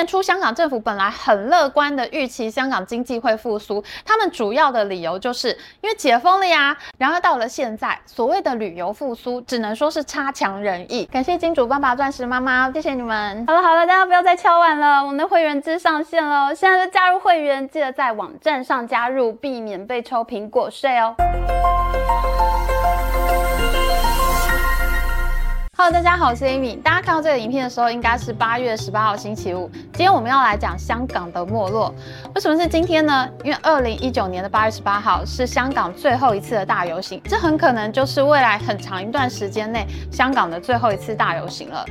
年初香港政府本来很乐观的预期香港经济会复苏，他们主要的理由就是因为解封了呀。然而到了现在，所谓的旅游复苏只能说是差强人意。感谢金主爸爸、钻石妈妈，谢谢你们。好了好了，大家不要再敲碗了，我们的会员制上线了，现在就加入会员，记得在网站上加入，避免被抽苹果税哦。Hello，大家好，我是 Amy。大家看到这个影片的时候，应该是八月十八号星期五。今天我们要来讲香港的没落。为什么是今天呢？因为二零一九年的八月十八号是香港最后一次的大游行，这很可能就是未来很长一段时间内香港的最后一次大游行了。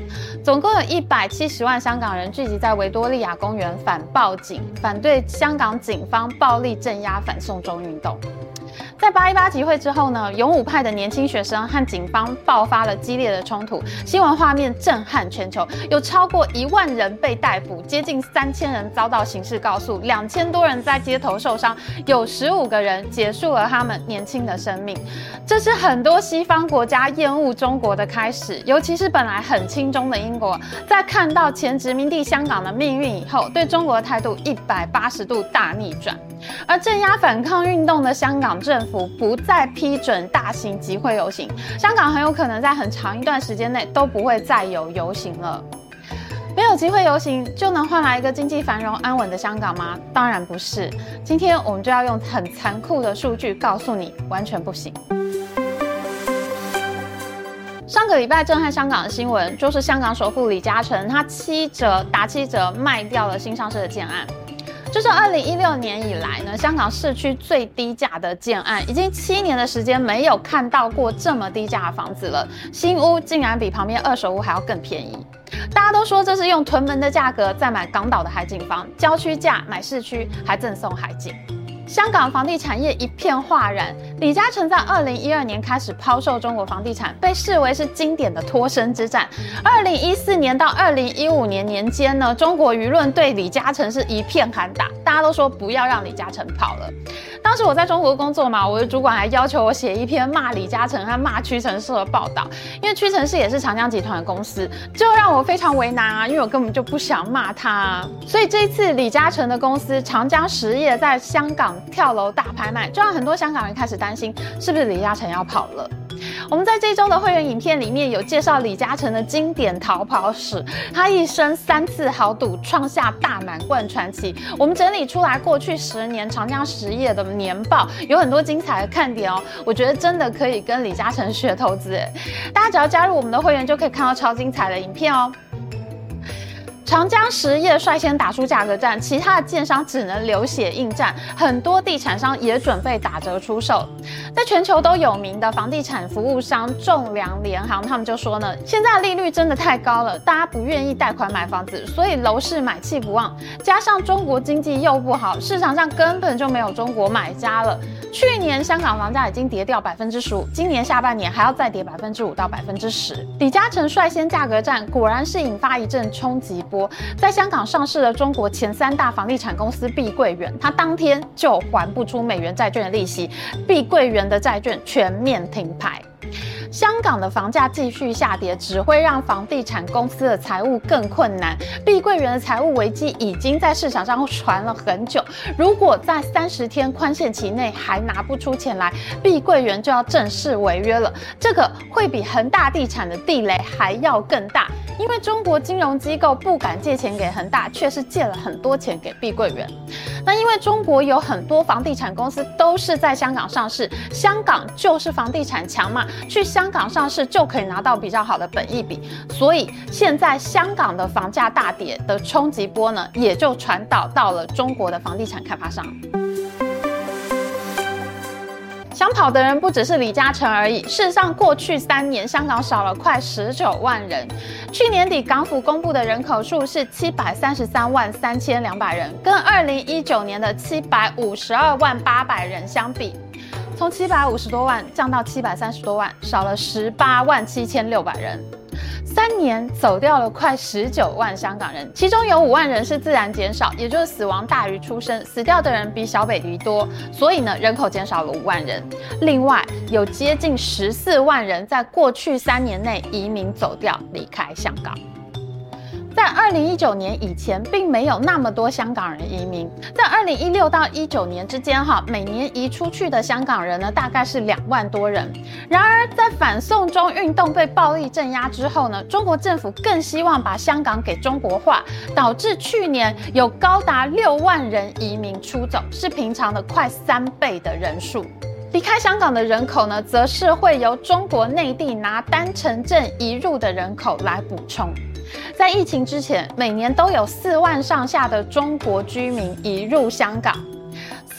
总共有一百七十万香港人聚集在维多利亚公园反报警，反对香港警方暴力镇压反送中运动。在八一八集会之后呢，勇武派的年轻学生和警方爆发了激烈的冲突，新闻画面震撼全球，有超过一万人被逮捕，接近三千人遭到刑事告诉，两千多人在街头受伤，有十五个人结束了他们年轻的生命。这是很多西方国家厌恶中国的开始，尤其是本来很亲中的英国，在看到前殖民地香港的命运以后，对中国的态度一百八十度大逆转。而镇压反抗运动的香港政府不再批准大型集会游行，香港很有可能在很长一段时间内都不会再有游行了。没有集会游行就能换来一个经济繁荣安稳的香港吗？当然不是。今天我们就要用很残酷的数据告诉你，完全不行。上个礼拜震撼香港的新闻，就是香港首富李嘉诚他七折打七折卖掉了新上市的建案。就是二零一六年以来呢，香港市区最低价的建案，已经七年的时间没有看到过这么低价的房子了。新屋竟然比旁边二手屋还要更便宜，大家都说这是用屯门的价格在买港岛的海景房，郊区价买市区还赠送海景。香港房地产业一片哗然。李嘉诚在二零一二年开始抛售中国房地产，被视为是经典的脱身之战。二零一四年到二零一五年年间呢，中国舆论对李嘉诚是一片喊打，大家都说不要让李嘉诚跑了。当时我在中国工作嘛，我的主管还要求我写一篇骂李嘉诚和骂屈臣氏的报道，因为屈臣氏也是长江集团的公司，就让我非常为难啊，因为我根本就不想骂他。所以这一次李嘉诚的公司长江实业在香港跳楼大拍卖，就让很多香港人开始担担心，是不是李嘉诚要跑了。我们在这周的会员影片里面有介绍李嘉诚的经典逃跑史，他一生三次豪赌，创下大满贯传奇。我们整理出来过去十年长江实业的年报，有很多精彩的看点哦。我觉得真的可以跟李嘉诚学投资，大家只要加入我们的会员，就可以看到超精彩的影片哦。长江实业率先打出价格战，其他的建商只能流血应战，很多地产商也准备打折出售。在全球都有名的房地产服务商仲良联行，他们就说呢，现在利率真的太高了，大家不愿意贷款买房子，所以楼市买气不旺，加上中国经济又不好，市场上根本就没有中国买家了。去年香港房价已经跌掉百分之十五，今年下半年还要再跌百分之五到百分之十。李嘉诚率先价格战，果然是引发一阵冲击波。在香港上市的中国前三大房地产公司碧桂园，它当天就还不出美元债券的利息，碧桂园的债券全面停牌。香港的房价继续下跌，只会让房地产公司的财务更困难。碧桂园的财务危机已经在市场上传了很久，如果在三十天宽限期内还拿不出钱来，碧桂园就要正式违约了。这个会比恒大地产的地雷还要更大，因为中国金融机构不敢借钱给恒大，却是借了很多钱给碧桂园。那因为中国有很多房地产公司都是在香港上市，香港就是房地产强嘛，去香。香港上市就可以拿到比较好的本益比，所以现在香港的房价大跌的冲击波呢，也就传导到了中国的房地产开发商。想跑的人不只是李嘉诚而已。事实上，过去三年香港少了快十九万人。去年底港府公布的人口数是七百三十三万三千两百人，跟二零一九年的七百五十二万八百人相比。从七百五十多万降到七百三十多万，少了十八万七千六百人，三年走掉了快十九万香港人，其中有五万人是自然减少，也就是死亡大于出生，死掉的人比小北鼻多，所以呢，人口减少了五万人。另外有接近十四万人在过去三年内移民走掉，离开香港。在二零一九年以前，并没有那么多香港人移民。在二零一六到一九年之间，哈，每年移出去的香港人呢，大概是两万多人。然而，在反送中运动被暴力镇压之后呢，中国政府更希望把香港给中国化，导致去年有高达六万人移民出走，是平常的快三倍的人数。离开香港的人口呢，则是会由中国内地拿单程证移入的人口来补充。在疫情之前，每年都有四万上下的中国居民移入香港。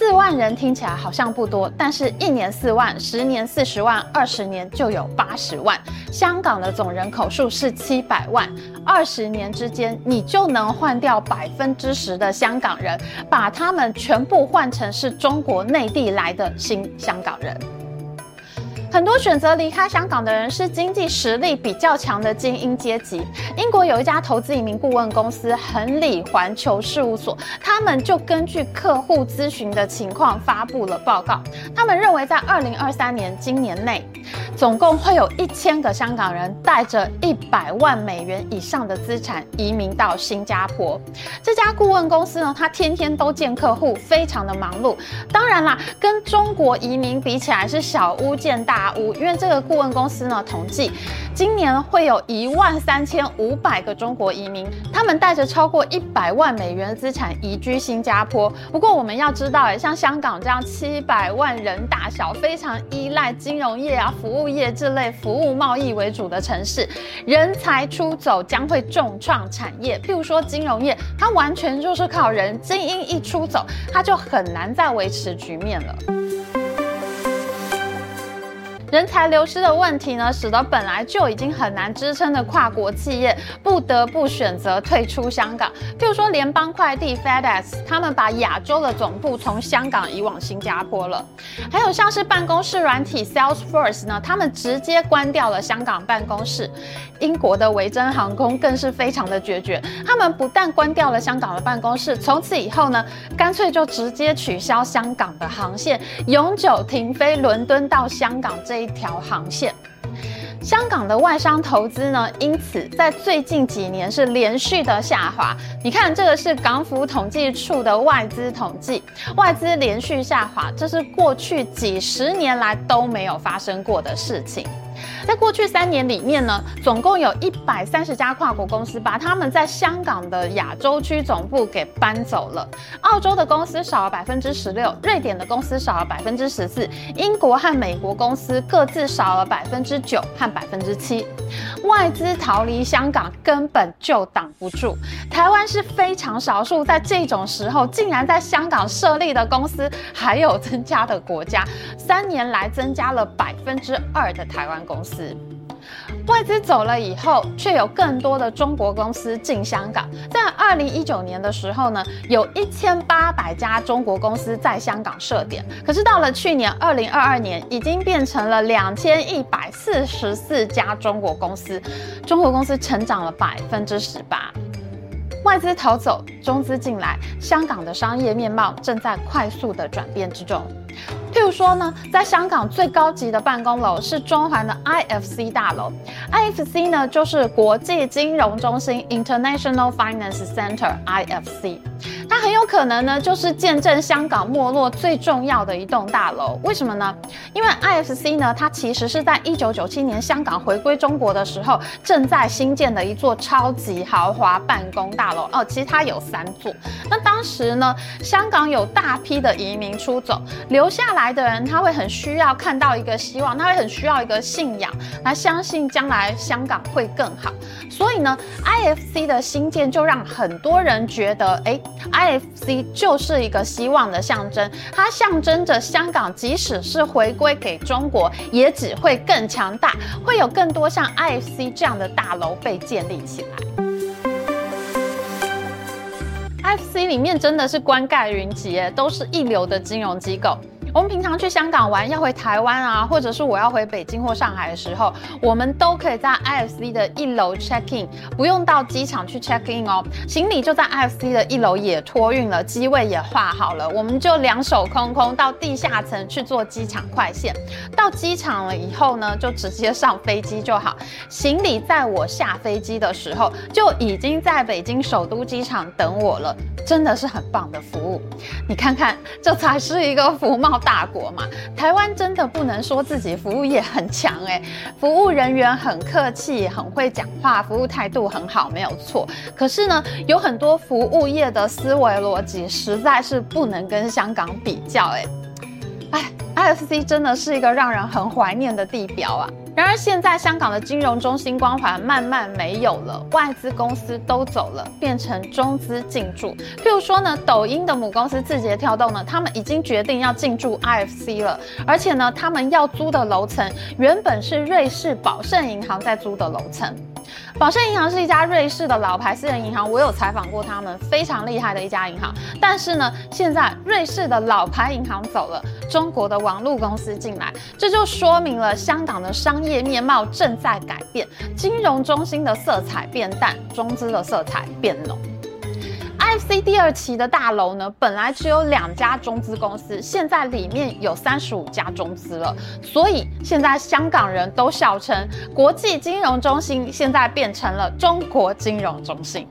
四万人听起来好像不多，但是一年四万，十年四十万，二十年就有八十万。香港的总人口数是七百万，二十年之间，你就能换掉百分之十的香港人，把他们全部换成是中国内地来的新香港人。很多选择离开香港的人是经济实力比较强的精英阶级。英国有一家投资移民顾问公司恒理环球事务所，他们就根据客户咨询的情况发布了报告。他们认为，在二零二三年今年内，总共会有一千个香港人带着一百万美元以上的资产移民到新加坡。这家顾问公司呢，他天天都见客户，非常的忙碌。当然啦，跟中国移民比起来是小巫见大屋，因为这个顾问公司呢，统计今年会有一万三千五百个中国移民，他们带着超过一百万美元的资产移居新加坡。不过我们要知道，哎，像香港这样七百万人大小，非常依赖金融业啊、服务业这类服务贸易为主的城市，人才出走将会重创产业。譬如说金融业，它完全就是靠人，精英一出走，它就很难再维持局面了。人才流失的问题呢，使得本来就已经很难支撑的跨国企业不得不选择退出香港。譬如说，联邦快递 FedEx，他们把亚洲的总部从香港移往新加坡了。还有像是办公室软体 Salesforce 呢，他们直接关掉了香港办公室。英国的维珍航空更是非常的决绝，他们不但关掉了香港的办公室，从此以后呢，干脆就直接取消香港的航线，永久停飞伦敦到香港这一条航线。香港的外商投资呢，因此在最近几年是连续的下滑。你看，这个是港府统计处的外资统计，外资连续下滑，这是过去几十年来都没有发生过的事情。在过去三年里面呢，总共有一百三十家跨国公司把他们在香港的亚洲区总部给搬走了。澳洲的公司少了百分之十六，瑞典的公司少了百分之十四，英国和美国公司各自少了百分之九和百分之七。外资逃离香港根本就挡不住。台湾是非常少数在这种时候竟然在香港设立的公司还有增加的国家，三年来增加了百分之二的台湾公司。外资走了以后，却有更多的中国公司进香港。在二零一九年的时候呢，有一千八百家中国公司在香港设点。可是到了去年二零二二年，已经变成了两千一百四十四家中国公司，中国公司成长了百分之十八。外资逃走，中资进来，香港的商业面貌正在快速的转变之中。譬如说呢，在香港最高级的办公楼是中环的 IFC 大楼，IFC 呢就是国际金融中心 International Finance Center IFC，它很有可能呢就是见证香港没落最重要的一栋大楼。为什么呢？因为 IFC 呢，它其实是在一九九七年香港回归中国的时候正在新建的一座超级豪华办公大楼哦。其实它有三座。那当时呢，香港有大批的移民出走，留下来。来的人，他会很需要看到一个希望，他会很需要一个信仰，来相信将来香港会更好。所以呢，IFC 的兴建就让很多人觉得，哎，IFC 就是一个希望的象征，它象征着香港即使是回归给中国，也只会更强大，会有更多像 IFC 这样的大楼被建立起来。IFC 里面真的是冠盖云集，都是一流的金融机构。我们平常去香港玩，要回台湾啊，或者是我要回北京或上海的时候，我们都可以在 IFC 的一楼 check in，不用到机场去 check in 哦。行李就在 IFC 的一楼也托运了，机位也画好了，我们就两手空空到地下层去坐机场快线。到机场了以后呢，就直接上飞机就好。行李在我下飞机的时候就已经在北京首都机场等我了，真的是很棒的服务。你看看，这才是一个服贸大国嘛！台湾真的不能说自己服务业很强诶，服务人员很客气，很会讲话，服务态度很好，没有错。可是呢，有很多服务业的思维逻辑实在是不能跟香港比较诶。哎，IFC 真的是一个让人很怀念的地标啊。然而现在香港的金融中心光环慢慢没有了，外资公司都走了，变成中资进驻。譬如说呢，抖音的母公司字节跳动呢，他们已经决定要进驻 IFC 了，而且呢，他们要租的楼层原本是瑞士宝盛银行在租的楼层。宝盛银行是一家瑞士的老牌私人银行，我有采访过他们，非常厉害的一家银行。但是呢，现在瑞士的老牌银行走了，中国的网络公司进来，这就说明了香港的商业面貌正在改变，金融中心的色彩变淡，中资的色彩变浓。IFC 第二期的大楼呢，本来只有两家中资公司，现在里面有三十五家中资了，所以现在香港人都笑称国际金融中心现在变成了中国金融中心。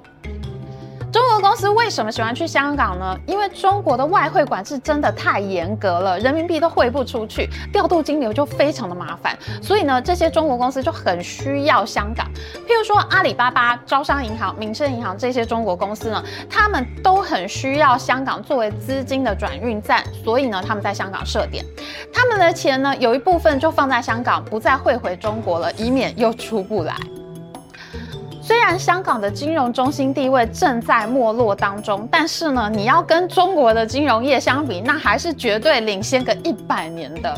中国公司为什么喜欢去香港呢？因为中国的外汇管制真的太严格了，人民币都汇不出去，调度金流就非常的麻烦。所以呢，这些中国公司就很需要香港。譬如说阿里巴巴、招商银行、民生银行这些中国公司呢，他们都很需要香港作为资金的转运站，所以呢，他们在香港设点。他们的钱呢，有一部分就放在香港，不再汇回中国了，以免又出不来。虽然香港的金融中心地位正在没落当中，但是呢，你要跟中国的金融业相比，那还是绝对领先个一百年的。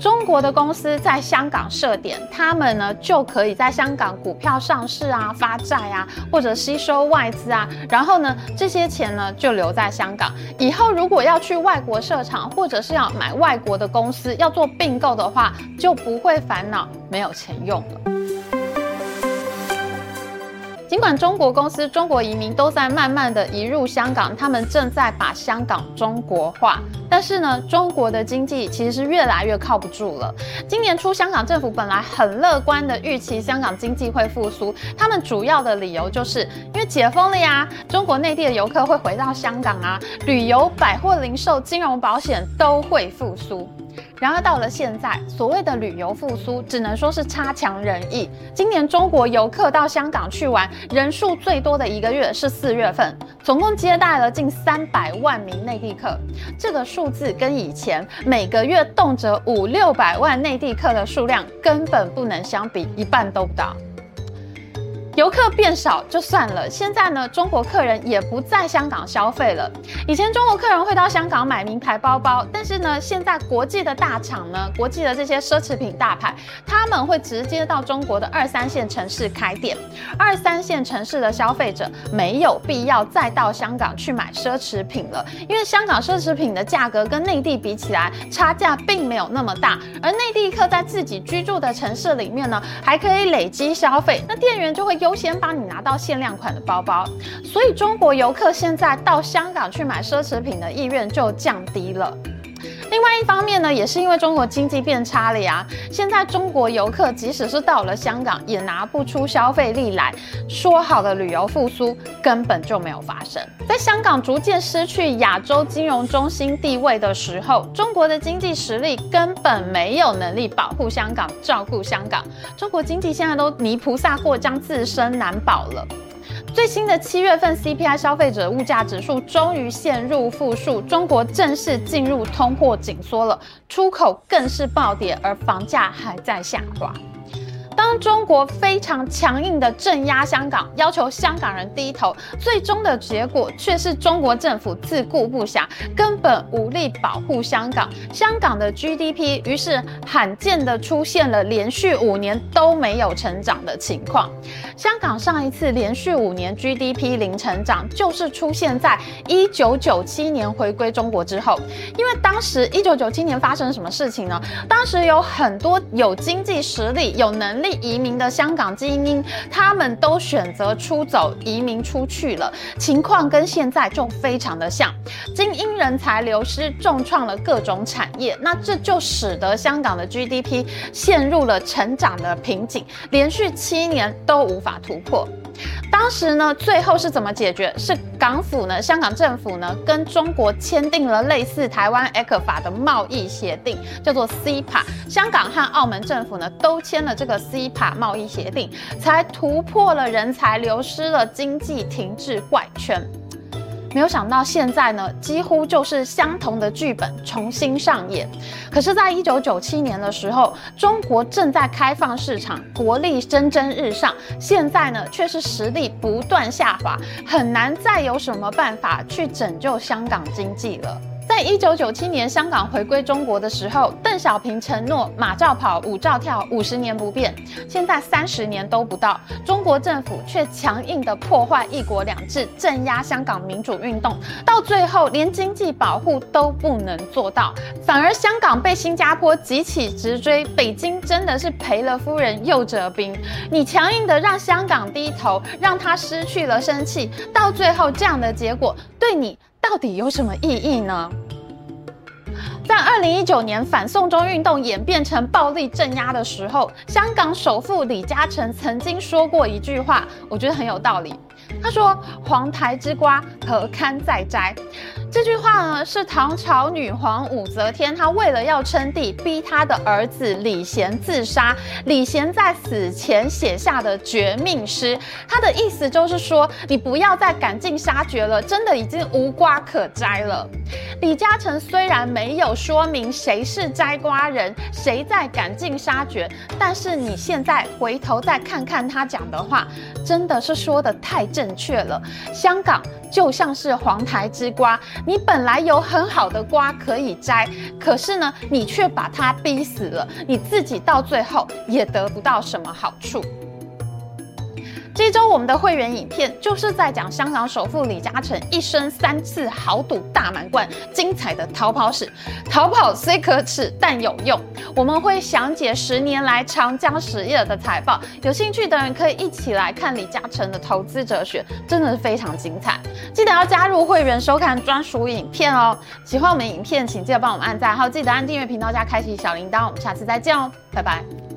中国的公司在香港设点，他们呢就可以在香港股票上市啊、发债啊，或者吸收外资啊，然后呢，这些钱呢就留在香港。以后如果要去外国设厂，或者是要买外国的公司要做并购的话，就不会烦恼没有钱用了。尽管中国公司、中国移民都在慢慢的移入香港，他们正在把香港中国化，但是呢，中国的经济其实是越来越靠不住了。今年初，香港政府本来很乐观的预期香港经济会复苏，他们主要的理由就是因为解封了呀，中国内地的游客会回到香港啊，旅游、百货、零售、金融、保险都会复苏。然而到了现在，所谓的旅游复苏只能说是差强人意。今年中国游客到香港去玩人数最多的一个月是四月份，总共接待了近三百万名内地客。这个数字跟以前每个月动辄五六百万内地客的数量根本不能相比，一半都不到。游客变少就算了，现在呢，中国客人也不在香港消费了。以前中国客人会到香港买名牌包包，但是呢，现在国际的大厂呢，国际的这些奢侈品大牌，他们会直接到中国的二三线城市开店。二三线城市的消费者没有必要再到香港去买奢侈品了，因为香港奢侈品的价格跟内地比起来，差价并没有那么大。而内地客在自己居住的城市里面呢，还可以累积消费，那店员就会用优先帮你拿到限量款的包包，所以中国游客现在到香港去买奢侈品的意愿就降低了。另外一方面呢，也是因为中国经济变差了呀。现在中国游客即使是到了香港，也拿不出消费力来，说好的旅游复苏根本就没有发生。在香港逐渐失去亚洲金融中心地位的时候，中国的经济实力根本没有能力保护香港、照顾香港。中国经济现在都泥菩萨过江，自身难保了。最新的七月份 CPI 消费者物价指数终于陷入负数，中国正式进入通货紧缩了，出口更是暴跌，而房价还在下滑。当中国非常强硬的镇压香港，要求香港人低头，最终的结果却是中国政府自顾不暇，根本无力保护香港。香港的 GDP 于是罕见的出现了连续五年都没有成长的情况。香港上一次连续五年 GDP 零成长，就是出现在一九九七年回归中国之后。因为当时一九九七年发生什么事情呢？当时有很多有经济实力、有能力移民的香港精英，他们都选择出走、移民出去了。情况跟现在就非常的像，精英人才流失，重创了各种产业。那这就使得香港的 GDP 陷入了成长的瓶颈，连续七年都无法突破。当时呢，最后是怎么解决？是港府呢，香港政府呢，跟中国签订了类似台湾 ECFA 的贸易协定，叫做 CEPA。香港和澳门政府呢，都签了这个 C CEPA 贸易协定，才突破了人才流失了经济停滞怪圈。没有想到现在呢，几乎就是相同的剧本重新上演。可是，在一九九七年的时候，中国正在开放市场，国力蒸蒸日上。现在呢，却是实力不断下滑，很难再有什么办法去拯救香港经济了。在一九九七年香港回归中国的时候，邓小平承诺马照跑，舞照跳，五十年不变。现在三十年都不到，中国政府却强硬地破坏一国两制，镇压香港民主运动，到最后连经济保护都不能做到，反而香港被新加坡急起直追，北京真的是赔了夫人又折兵。你强硬的让香港低头，让他失去了生气，到最后这样的结果对你。到底有什么意义呢？在二零一九年反送中运动演变成暴力镇压的时候，香港首富李嘉诚曾经说过一句话，我觉得很有道理。他说：“黄台之瓜，何堪再摘？”这句话呢，是唐朝女皇武则天，她为了要称帝，逼她的儿子李贤自杀。李贤在死前写下的绝命诗，他的意思就是说，你不要再赶尽杀绝了，真的已经无瓜可摘了。李嘉诚虽然没有说明谁是摘瓜人，谁在赶尽杀绝，但是你现在回头再看看他讲的话，真的是说得太正确了。香港就像是黄台之瓜。你本来有很好的瓜可以摘，可是呢，你却把它逼死了，你自己到最后也得不到什么好处。这周我们的会员影片就是在讲香港首富李嘉诚一生三次豪赌大满贯，精彩的逃跑史。逃跑虽可耻，但有用。我们会详解十年来长江实业的财报，有兴趣的人可以一起来看李嘉诚的投资哲学，真的是非常精彩。记得要加入会员收看专属影片哦。喜欢我们影片，请记得帮我们按赞，还有记得按订阅频道加开启小铃铛。我们下次再见哦，拜拜。